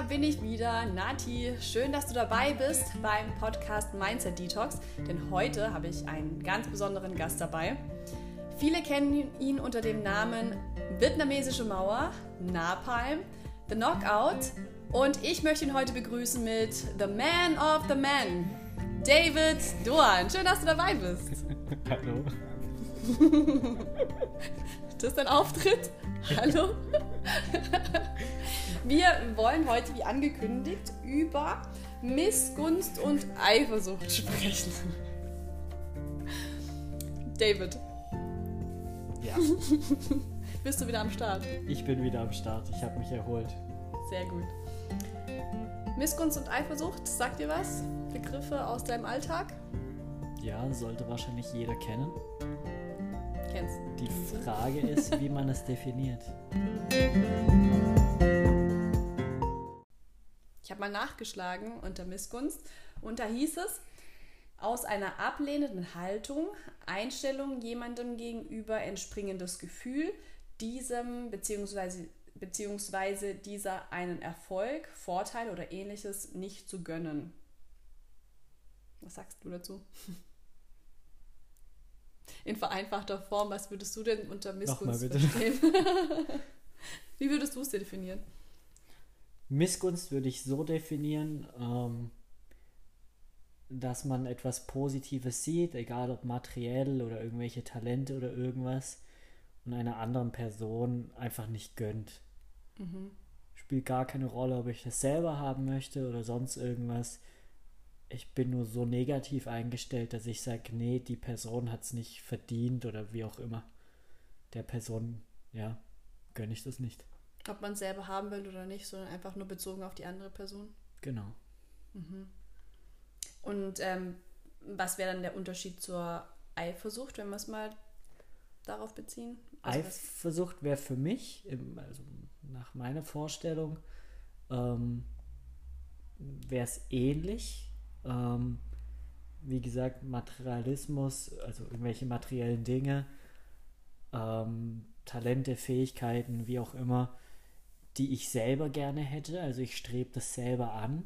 da bin ich wieder, Nati. Schön, dass du dabei bist beim Podcast Mindset Detox, denn heute habe ich einen ganz besonderen Gast dabei. Viele kennen ihn unter dem Namen Vietnamesische Mauer, Napalm, The Knockout und ich möchte ihn heute begrüßen mit The Man of the Man, David Duan. Schön, dass du dabei bist. Hallo. Das ist dein Auftritt? Hallo? Wir wollen heute, wie angekündigt, über Missgunst und Eifersucht sprechen. David. Ja, Bist du wieder am Start? ich bin wieder am Start. Ich habe mich erholt. Sehr gut. Missgunst und Eifersucht, sagt dir was? Begriffe aus deinem Alltag? Ja, sollte wahrscheinlich jeder kennen. Kennst Die Frage ist, wie man es definiert. Ich habe mal nachgeschlagen unter Missgunst und da hieß es, aus einer ablehnenden Haltung, Einstellung jemandem gegenüber entspringendes Gefühl, diesem bzw. beziehungsweise dieser einen Erfolg, Vorteil oder ähnliches nicht zu gönnen. Was sagst du dazu? In vereinfachter Form, was würdest du denn unter Missgunst verstehen? Wie würdest du es definieren? Missgunst würde ich so definieren, ähm, dass man etwas Positives sieht, egal ob materiell oder irgendwelche Talente oder irgendwas, und einer anderen Person einfach nicht gönnt. Spielt gar keine Rolle, ob ich das selber haben möchte oder sonst irgendwas. Ich bin nur so negativ eingestellt, dass ich sage, nee, die Person hat es nicht verdient oder wie auch immer. Der Person, ja, gönne ich das nicht. Ob man es selber haben will oder nicht, sondern einfach nur bezogen auf die andere Person. Genau. Und ähm, was wäre dann der Unterschied zur Eifersucht, wenn wir es mal darauf beziehen? Also Eifersucht wäre für mich, also nach meiner Vorstellung, ähm, wäre es ähnlich. Ähm, wie gesagt, Materialismus, also irgendwelche materiellen Dinge, ähm, Talente, Fähigkeiten, wie auch immer, die ich selber gerne hätte. Also ich strebe das selber an.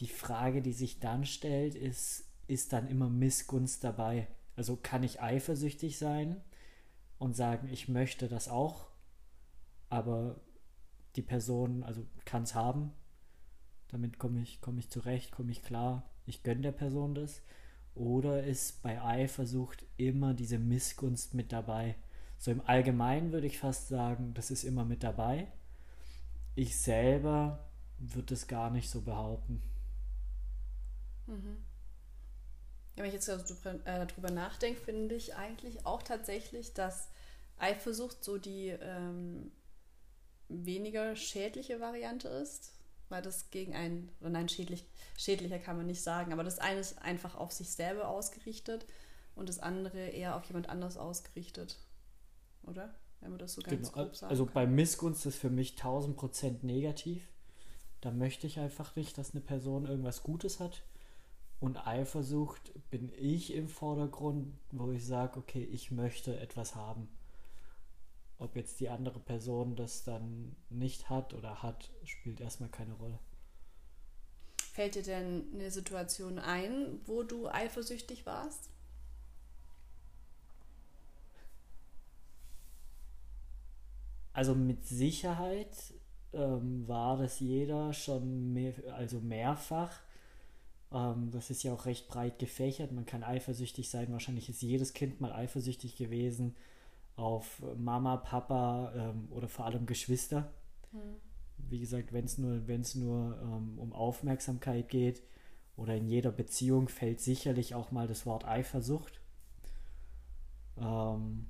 Die Frage, die sich dann stellt, ist, ist dann immer Missgunst dabei? Also kann ich eifersüchtig sein und sagen, ich möchte das auch, aber die Person, also kann es haben, damit komme ich, komme ich zurecht, komme ich klar, ich gönne der Person das. Oder ist bei Eifersucht immer diese Missgunst mit dabei? So im Allgemeinen würde ich fast sagen, das ist immer mit dabei. Ich selber würde es gar nicht so behaupten. wenn ich jetzt drüber, äh, nachdenke, finde ich eigentlich auch tatsächlich, dass Eifersucht so die ähm, weniger schädliche Variante ist, weil das gegen einen, oder nein, schädlich, schädlicher kann man nicht sagen, aber das eine ist einfach auf sich selber ausgerichtet und das andere eher auf jemand anders ausgerichtet. Oder? Wenn man das so ganz Genau. grob sagen Also kann. bei Missgunst ist für mich 1000% negativ. Da möchte ich einfach nicht, dass eine Person irgendwas Gutes hat. Und Eifersucht bin ich im Vordergrund, wo ich sage, okay, ich möchte etwas haben. Ob jetzt die andere Person das dann nicht hat oder hat, spielt erstmal keine Rolle. Fällt dir denn eine Situation ein, wo du eifersüchtig warst? Also mit Sicherheit ähm, war das jeder schon mehr, also mehrfach. Ähm, das ist ja auch recht breit gefächert. Man kann eifersüchtig sein. Wahrscheinlich ist jedes Kind mal eifersüchtig gewesen auf Mama, Papa ähm, oder vor allem Geschwister. Wie gesagt, wenn es nur, wenn's nur ähm, um Aufmerksamkeit geht oder in jeder Beziehung fällt sicherlich auch mal das Wort Eifersucht. Ähm,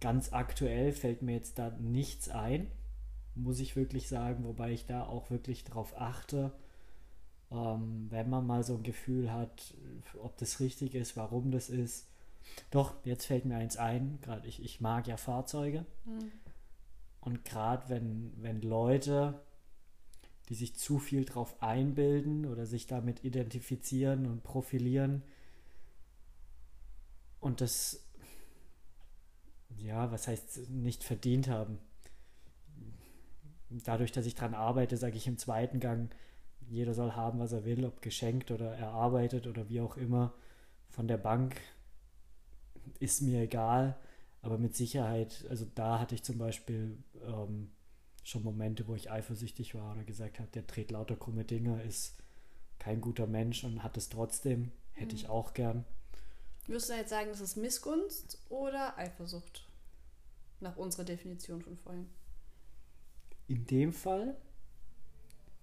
Ganz aktuell fällt mir jetzt da nichts ein, muss ich wirklich sagen, wobei ich da auch wirklich drauf achte, ähm, wenn man mal so ein Gefühl hat, ob das richtig ist, warum das ist. Doch, jetzt fällt mir eins ein, gerade ich, ich mag ja Fahrzeuge. Und gerade wenn, wenn Leute, die sich zu viel drauf einbilden oder sich damit identifizieren und profilieren und das ja, was heißt nicht verdient haben? Dadurch, dass ich dran arbeite, sage ich im zweiten Gang, jeder soll haben, was er will, ob geschenkt oder erarbeitet oder wie auch immer von der Bank, ist mir egal. Aber mit Sicherheit, also da hatte ich zum Beispiel ähm, schon Momente, wo ich eifersüchtig war oder gesagt habe, der dreht lauter krumme Dinge, ist kein guter Mensch und hat es trotzdem, hätte mhm. ich auch gern. Würdest du jetzt sagen, das ist Missgunst oder Eifersucht? Nach unserer Definition von vorhin. In dem Fall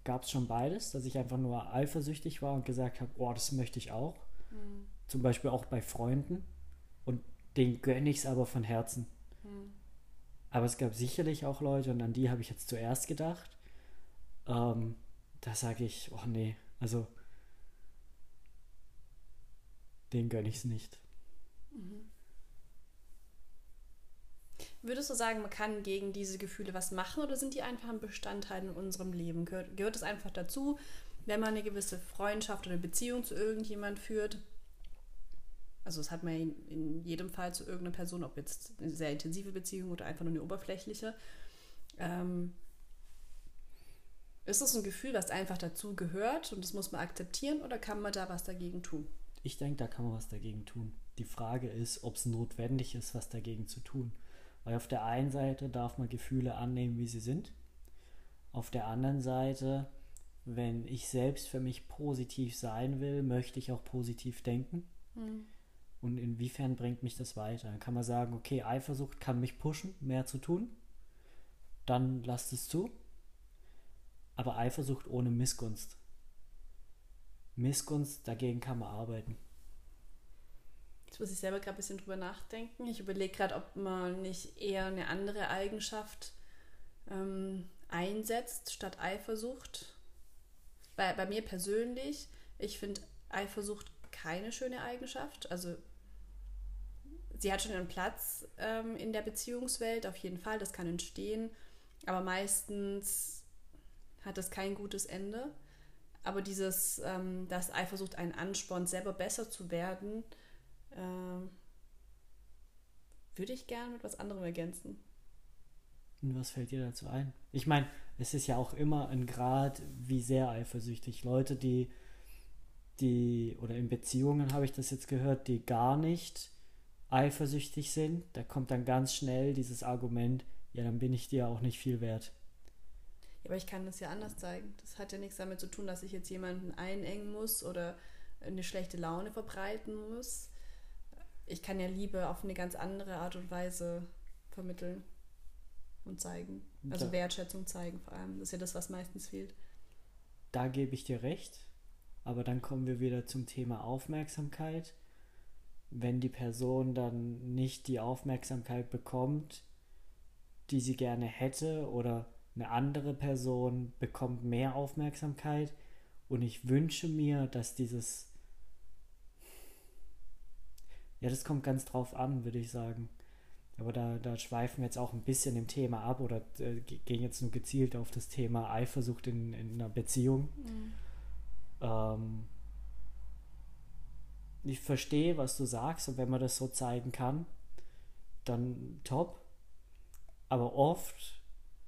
gab es schon beides, dass ich einfach nur eifersüchtig war und gesagt habe, oh, das möchte ich auch. Mhm. Zum Beispiel auch bei Freunden. Und den gönne ich es aber von Herzen. Mhm. Aber es gab sicherlich auch Leute, und an die habe ich jetzt zuerst gedacht, ähm, da sage ich, oh nee, also den gönne ich es nicht. Mhm. Würdest du sagen, man kann gegen diese Gefühle was machen oder sind die einfach ein Bestandteil in unserem Leben? Gehört, gehört es einfach dazu, wenn man eine gewisse Freundschaft oder Beziehung zu irgendjemand führt? Also das hat man in, in jedem Fall zu irgendeiner Person, ob jetzt eine sehr intensive Beziehung oder einfach nur eine oberflächliche. Ähm, ist das ein Gefühl, was einfach dazu gehört und das muss man akzeptieren oder kann man da was dagegen tun? Ich denke, da kann man was dagegen tun. Die Frage ist, ob es notwendig ist, was dagegen zu tun. Weil auf der einen Seite darf man Gefühle annehmen, wie sie sind. Auf der anderen Seite, wenn ich selbst für mich positiv sein will, möchte ich auch positiv denken. Mhm. Und inwiefern bringt mich das weiter? Dann kann man sagen, okay, Eifersucht kann mich pushen, mehr zu tun. Dann lasst es zu. Aber Eifersucht ohne Missgunst. Missgunst, dagegen kann man arbeiten. Jetzt muss ich selber gerade ein bisschen drüber nachdenken. Ich überlege gerade, ob man nicht eher eine andere Eigenschaft ähm, einsetzt statt Eifersucht. Bei, bei mir persönlich, ich finde Eifersucht keine schöne Eigenschaft. Also sie hat schon einen Platz ähm, in der Beziehungswelt, auf jeden Fall, das kann entstehen. Aber meistens hat das kein gutes Ende. Aber dieses, ähm, dass Eifersucht einen anspornt, selber besser zu werden, ähm, würde ich gerne mit was anderem ergänzen. Und was fällt dir dazu ein? Ich meine, es ist ja auch immer ein Grad, wie sehr eifersüchtig. Leute, die, die, oder in Beziehungen habe ich das jetzt gehört, die gar nicht eifersüchtig sind, da kommt dann ganz schnell dieses Argument, ja, dann bin ich dir auch nicht viel wert. Ja, aber ich kann das ja anders zeigen. Das hat ja nichts damit zu tun, dass ich jetzt jemanden einengen muss oder eine schlechte Laune verbreiten muss ich kann ja Liebe auf eine ganz andere Art und Weise vermitteln und zeigen. Also da, Wertschätzung zeigen vor allem. Das ist ja das, was meistens fehlt. Da gebe ich dir recht. Aber dann kommen wir wieder zum Thema Aufmerksamkeit. Wenn die Person dann nicht die Aufmerksamkeit bekommt, die sie gerne hätte, oder eine andere Person bekommt mehr Aufmerksamkeit, und ich wünsche mir, dass dieses ja, das kommt ganz drauf an, würde ich sagen. Aber da, da schweifen wir jetzt auch ein bisschen im Thema ab oder äh, gehen jetzt nur gezielt auf das Thema Eifersucht in, in einer Beziehung. Mhm. Ähm, ich verstehe, was du sagst und wenn man das so zeigen kann, dann top. Aber oft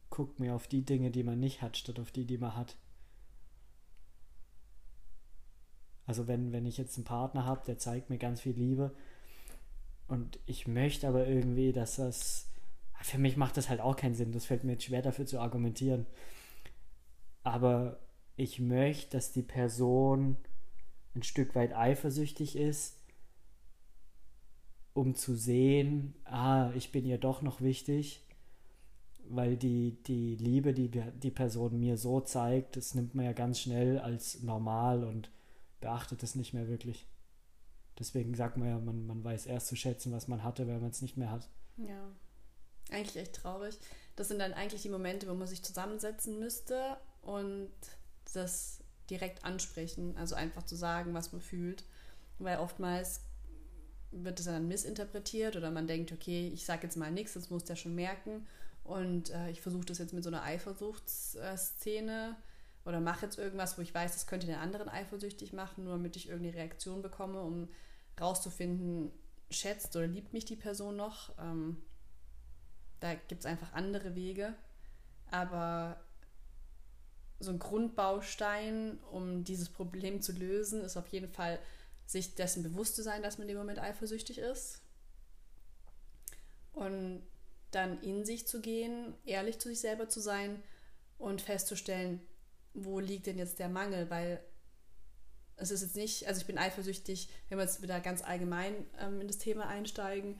guckt man auf die Dinge, die man nicht hat, statt auf die, die man hat. Also wenn, wenn ich jetzt einen Partner habe, der zeigt mir ganz viel Liebe, und ich möchte aber irgendwie, dass das. Für mich macht das halt auch keinen Sinn. Das fällt mir jetzt schwer dafür zu argumentieren. Aber ich möchte, dass die Person ein Stück weit eifersüchtig ist, um zu sehen, ah, ich bin ihr doch noch wichtig, weil die, die Liebe, die die Person mir so zeigt, das nimmt man ja ganz schnell als normal und beachtet es nicht mehr wirklich. Deswegen sagt man ja, man, man weiß erst zu schätzen, was man hatte, wenn man es nicht mehr hat. Ja, eigentlich echt traurig. Das sind dann eigentlich die Momente, wo man sich zusammensetzen müsste und das direkt ansprechen. Also einfach zu sagen, was man fühlt. Weil oftmals wird es dann missinterpretiert oder man denkt, okay, ich sage jetzt mal nichts, das muss der schon merken. Und äh, ich versuche das jetzt mit so einer Eifersuchtsszene oder mache jetzt irgendwas, wo ich weiß, das könnte den anderen eifersüchtig machen, nur damit ich irgendeine Reaktion bekomme, um rauszufinden, schätzt oder liebt mich die Person noch. Ähm, Da gibt es einfach andere Wege. Aber so ein Grundbaustein, um dieses Problem zu lösen, ist auf jeden Fall, sich dessen bewusst zu sein, dass man dem Moment eifersüchtig ist. Und dann in sich zu gehen, ehrlich zu sich selber zu sein und festzustellen, wo liegt denn jetzt der Mangel, weil es ist jetzt nicht, also ich bin eifersüchtig, wenn wir jetzt wieder ganz allgemein ähm, in das Thema einsteigen.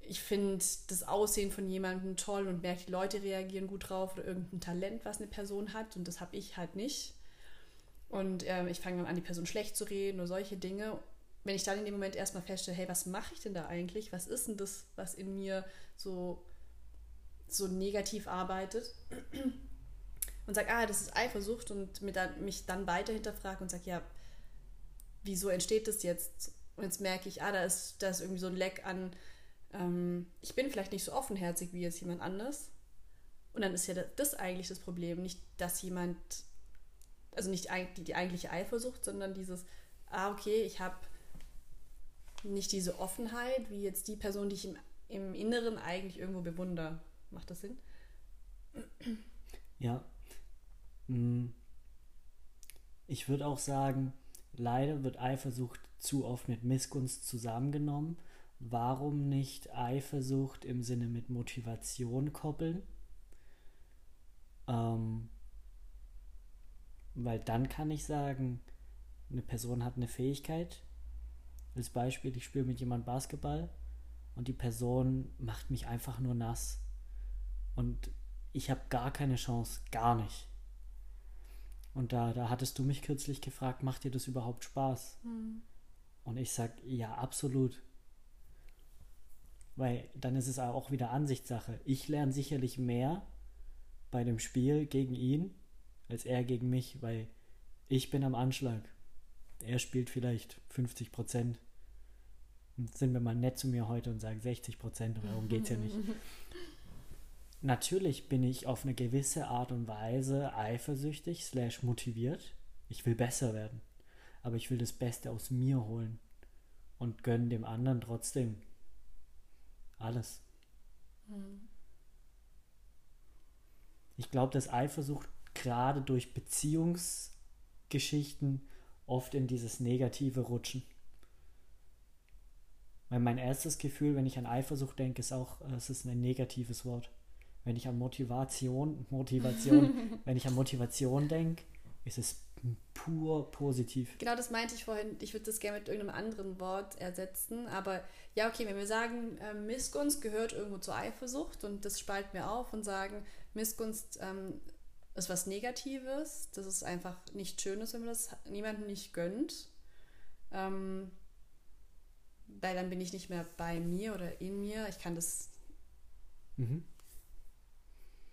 Ich finde das Aussehen von jemandem toll und merke, die Leute reagieren gut drauf oder irgendein Talent, was eine Person hat und das habe ich halt nicht. Und äh, ich fange dann an, die Person schlecht zu reden oder solche Dinge. Wenn ich dann in dem Moment erstmal feststelle, hey, was mache ich denn da eigentlich? Was ist denn das, was in mir so, so negativ arbeitet? Und sage, ah, das ist Eifersucht und mich dann weiter hinterfrage und sage, ja, wieso entsteht das jetzt? Und jetzt merke ich, ah, da ist, da ist irgendwie so ein Leck an, ähm, ich bin vielleicht nicht so offenherzig wie jetzt jemand anders. Und dann ist ja das eigentlich das Problem, nicht, dass jemand, also nicht die, die eigentliche Eifersucht, sondern dieses, ah, okay, ich habe nicht diese Offenheit, wie jetzt die Person, die ich im, im Inneren eigentlich irgendwo bewundere. Macht das Sinn? Ja. Ich würde auch sagen, leider wird Eifersucht zu oft mit Missgunst zusammengenommen. Warum nicht Eifersucht im Sinne mit Motivation koppeln? Ähm, weil dann kann ich sagen, eine Person hat eine Fähigkeit. Als Beispiel, ich spiele mit jemandem Basketball und die Person macht mich einfach nur nass. Und ich habe gar keine Chance, gar nicht. Und da, da hattest du mich kürzlich gefragt, macht dir das überhaupt Spaß? Mhm. Und ich sag, ja, absolut. Weil dann ist es auch wieder Ansichtssache. Ich lerne sicherlich mehr bei dem Spiel gegen ihn, als er gegen mich, weil ich bin am Anschlag. Er spielt vielleicht 50 Prozent. Sind wir mal nett zu mir heute und sagen 60 Prozent, darum geht es ja nicht. Natürlich bin ich auf eine gewisse Art und Weise eifersüchtig, slash motiviert. Ich will besser werden. Aber ich will das Beste aus mir holen. Und gönne dem anderen trotzdem alles. Mhm. Ich glaube, dass Eifersucht gerade durch Beziehungsgeschichten oft in dieses Negative rutschen. Weil mein erstes Gefühl, wenn ich an Eifersucht denke, ist auch, es ist ein negatives Wort wenn ich an Motivation, Motivation, wenn ich an Motivation denke, ist es pur positiv. Genau, das meinte ich vorhin. Ich würde das gerne mit irgendeinem anderen Wort ersetzen. Aber ja, okay, wenn wir sagen, äh, Missgunst gehört irgendwo zur Eifersucht und das spalten wir auf und sagen, Missgunst ähm, ist was Negatives. Das ist einfach nicht Schönes, wenn man das niemandem nicht gönnt. Ähm, weil dann bin ich nicht mehr bei mir oder in mir. Ich kann das mhm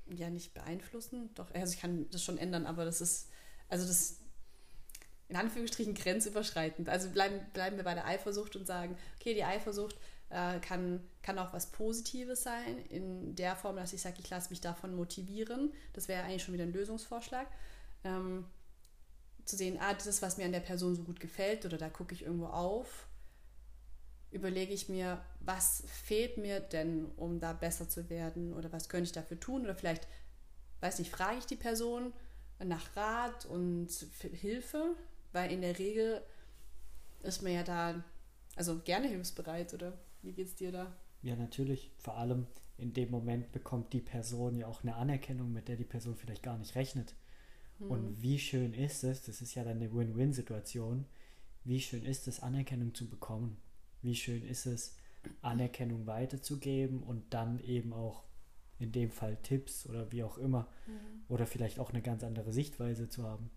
ja nicht beeinflussen. Doch, also ich kann das schon ändern, aber das ist, also das in Anführungsstrichen grenzüberschreitend. Also bleiben, bleiben wir bei der Eifersucht und sagen, okay, die Eifersucht äh, kann, kann auch was Positives sein, in der Form, dass ich sage, ich lasse mich davon motivieren. Das wäre eigentlich schon wieder ein Lösungsvorschlag. Ähm, zu sehen, ah, das ist, was mir an der Person so gut gefällt oder da gucke ich irgendwo auf überlege ich mir, was fehlt mir denn, um da besser zu werden oder was könnte ich dafür tun oder vielleicht, weiß nicht, frage ich die Person nach Rat und Hilfe, weil in der Regel ist man ja da, also gerne hilfsbereit oder wie geht es dir da? Ja, natürlich. Vor allem in dem Moment bekommt die Person ja auch eine Anerkennung, mit der die Person vielleicht gar nicht rechnet. Hm. Und wie schön ist es, das ist ja dann eine Win-Win-Situation, wie schön ist es, Anerkennung zu bekommen wie schön ist es, Anerkennung weiterzugeben und dann eben auch in dem Fall Tipps oder wie auch immer mhm. oder vielleicht auch eine ganz andere Sichtweise zu haben.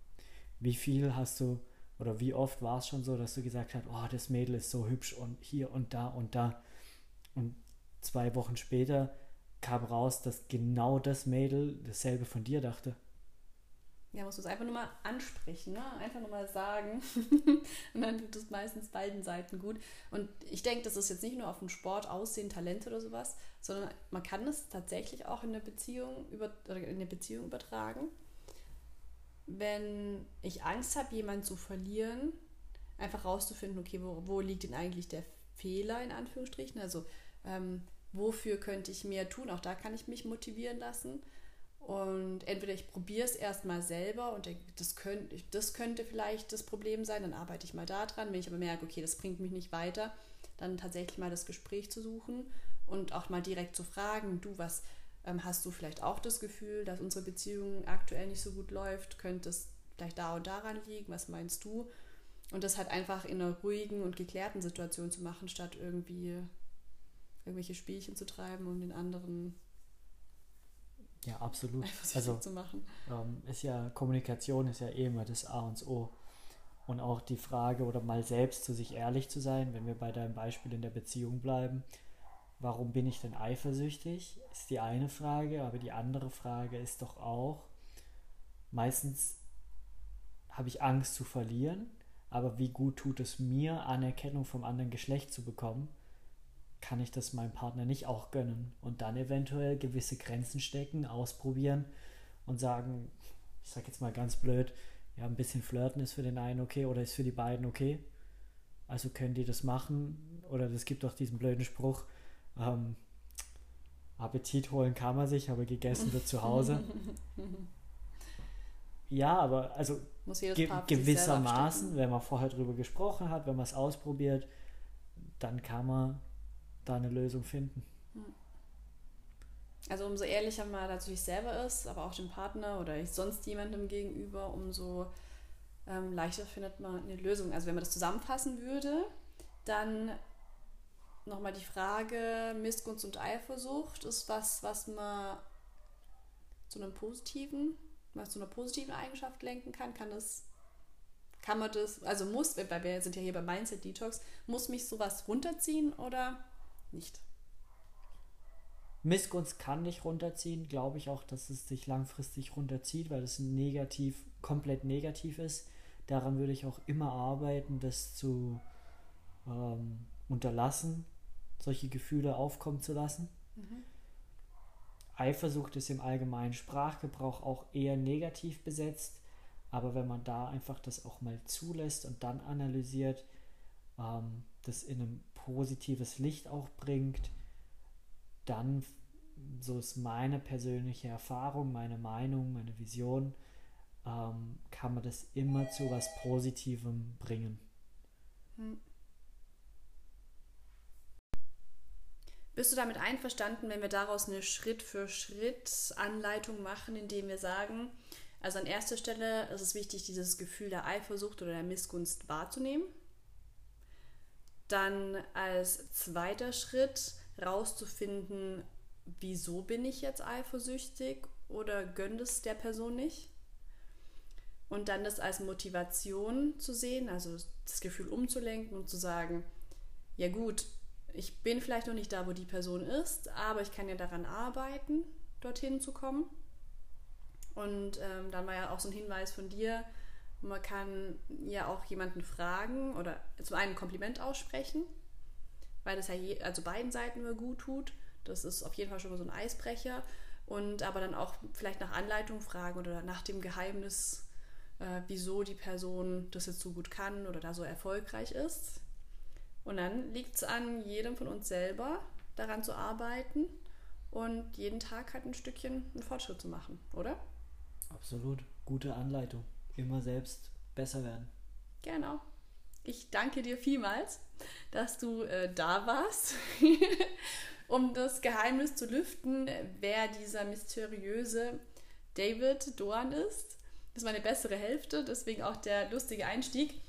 Wie viel hast du oder wie oft war es schon so, dass du gesagt hast, oh, das Mädel ist so hübsch und hier und da und da und zwei Wochen später kam raus, dass genau das Mädel dasselbe von dir dachte. Ja, musst du es einfach nur mal ansprechen, ne? einfach nur mal sagen. und dann tut es meistens beiden Seiten gut. Und ich denke, das ist jetzt nicht nur auf dem Sport, Aussehen, Talent oder sowas, sondern man kann es tatsächlich auch in eine Beziehung über, in eine Beziehung übertragen. Wenn ich Angst habe, jemanden zu verlieren, einfach rauszufinden, okay, wo, wo liegt denn eigentlich der Fehler in Anführungsstrichen? Also ähm, wofür könnte ich mehr tun. Auch da kann ich mich motivieren lassen. Und entweder ich probiere es erstmal selber und denke, das könnte, das könnte vielleicht das Problem sein, dann arbeite ich mal da dran. Wenn ich aber merke, okay, das bringt mich nicht weiter, dann tatsächlich mal das Gespräch zu suchen und auch mal direkt zu fragen, du, was ähm, hast du vielleicht auch das Gefühl, dass unsere Beziehung aktuell nicht so gut läuft? Könnte es vielleicht da und daran liegen? Was meinst du? Und das halt einfach in einer ruhigen und geklärten Situation zu machen, statt irgendwie irgendwelche Spielchen zu treiben, um den anderen ja, absolut. Also zu machen. Ähm, ist ja, Kommunikation ist ja eh immer das A und O. Und auch die Frage oder mal selbst zu sich ehrlich zu sein, wenn wir bei deinem Beispiel in der Beziehung bleiben, warum bin ich denn eifersüchtig, ist die eine Frage, aber die andere Frage ist doch auch, meistens habe ich Angst zu verlieren, aber wie gut tut es mir, Anerkennung vom anderen Geschlecht zu bekommen? Kann ich das meinem Partner nicht auch gönnen und dann eventuell gewisse Grenzen stecken, ausprobieren und sagen, ich sag jetzt mal ganz blöd, ja, ein bisschen flirten ist für den einen okay oder ist für die beiden okay. Also können die das machen oder es gibt auch diesen blöden Spruch, ähm, Appetit holen kann man sich, aber gegessen wird zu Hause. ja, aber also ge gewissermaßen, wenn man vorher drüber gesprochen hat, wenn man es ausprobiert, dann kann man da eine Lösung finden. Also umso ehrlicher man natürlich selber ist, aber auch dem Partner oder sonst jemandem gegenüber, umso ähm, leichter findet man eine Lösung. Also wenn man das zusammenfassen würde, dann nochmal die Frage, Missgunst und Eifersucht ist was, was man zu einem positiven, was zu einer positiven Eigenschaft lenken kann. Kann das, kann man das, also muss, weil wir sind ja hier bei Mindset Detox, muss mich sowas runterziehen oder nicht. Missgunst kann nicht runterziehen, glaube ich auch, dass es sich langfristig runterzieht, weil es negativ, komplett negativ ist. Daran würde ich auch immer arbeiten, das zu ähm, unterlassen, solche Gefühle aufkommen zu lassen. Mhm. Eifersucht ist im allgemeinen Sprachgebrauch auch eher negativ besetzt, aber wenn man da einfach das auch mal zulässt und dann analysiert, ähm, das in einem positives Licht auch bringt, dann, so ist meine persönliche Erfahrung, meine Meinung, meine Vision, ähm, kann man das immer zu was Positivem bringen. Hm. Bist du damit einverstanden, wenn wir daraus eine Schritt-für-Schritt-Anleitung machen, indem wir sagen, also an erster Stelle ist es wichtig, dieses Gefühl der Eifersucht oder der Missgunst wahrzunehmen. Dann als zweiter Schritt rauszufinden, wieso bin ich jetzt eifersüchtig oder gönnt es der Person nicht. Und dann das als Motivation zu sehen, also das Gefühl umzulenken und zu sagen, ja gut, ich bin vielleicht noch nicht da, wo die Person ist, aber ich kann ja daran arbeiten, dorthin zu kommen. Und ähm, dann war ja auch so ein Hinweis von dir, man kann ja auch jemanden fragen oder zum einen ein Kompliment aussprechen, weil das ja je, also beiden Seiten nur gut tut. Das ist auf jeden Fall schon mal so ein Eisbrecher. Und aber dann auch vielleicht nach Anleitung fragen oder nach dem Geheimnis, äh, wieso die Person das jetzt so gut kann oder da so erfolgreich ist. Und dann liegt es an jedem von uns selber, daran zu arbeiten und jeden Tag halt ein Stückchen einen Fortschritt zu machen, oder? Absolut. Gute Anleitung immer selbst besser werden. Genau. Ich danke dir vielmals, dass du äh, da warst, um das Geheimnis zu lüften, wer dieser mysteriöse David Doan ist. Das ist meine bessere Hälfte, deswegen auch der lustige Einstieg.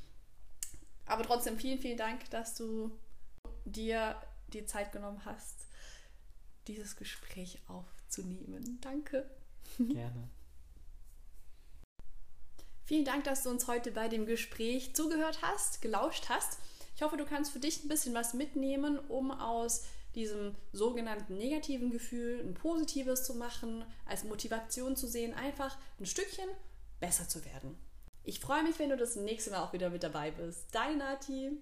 Aber trotzdem vielen, vielen Dank, dass du dir die Zeit genommen hast, dieses Gespräch aufzunehmen. Danke. Gerne. Vielen Dank, dass du uns heute bei dem Gespräch zugehört hast, gelauscht hast. Ich hoffe, du kannst für dich ein bisschen was mitnehmen, um aus diesem sogenannten negativen Gefühl ein positives zu machen, als Motivation zu sehen, einfach ein Stückchen besser zu werden. Ich freue mich, wenn du das nächste Mal auch wieder mit dabei bist. Deine Nati.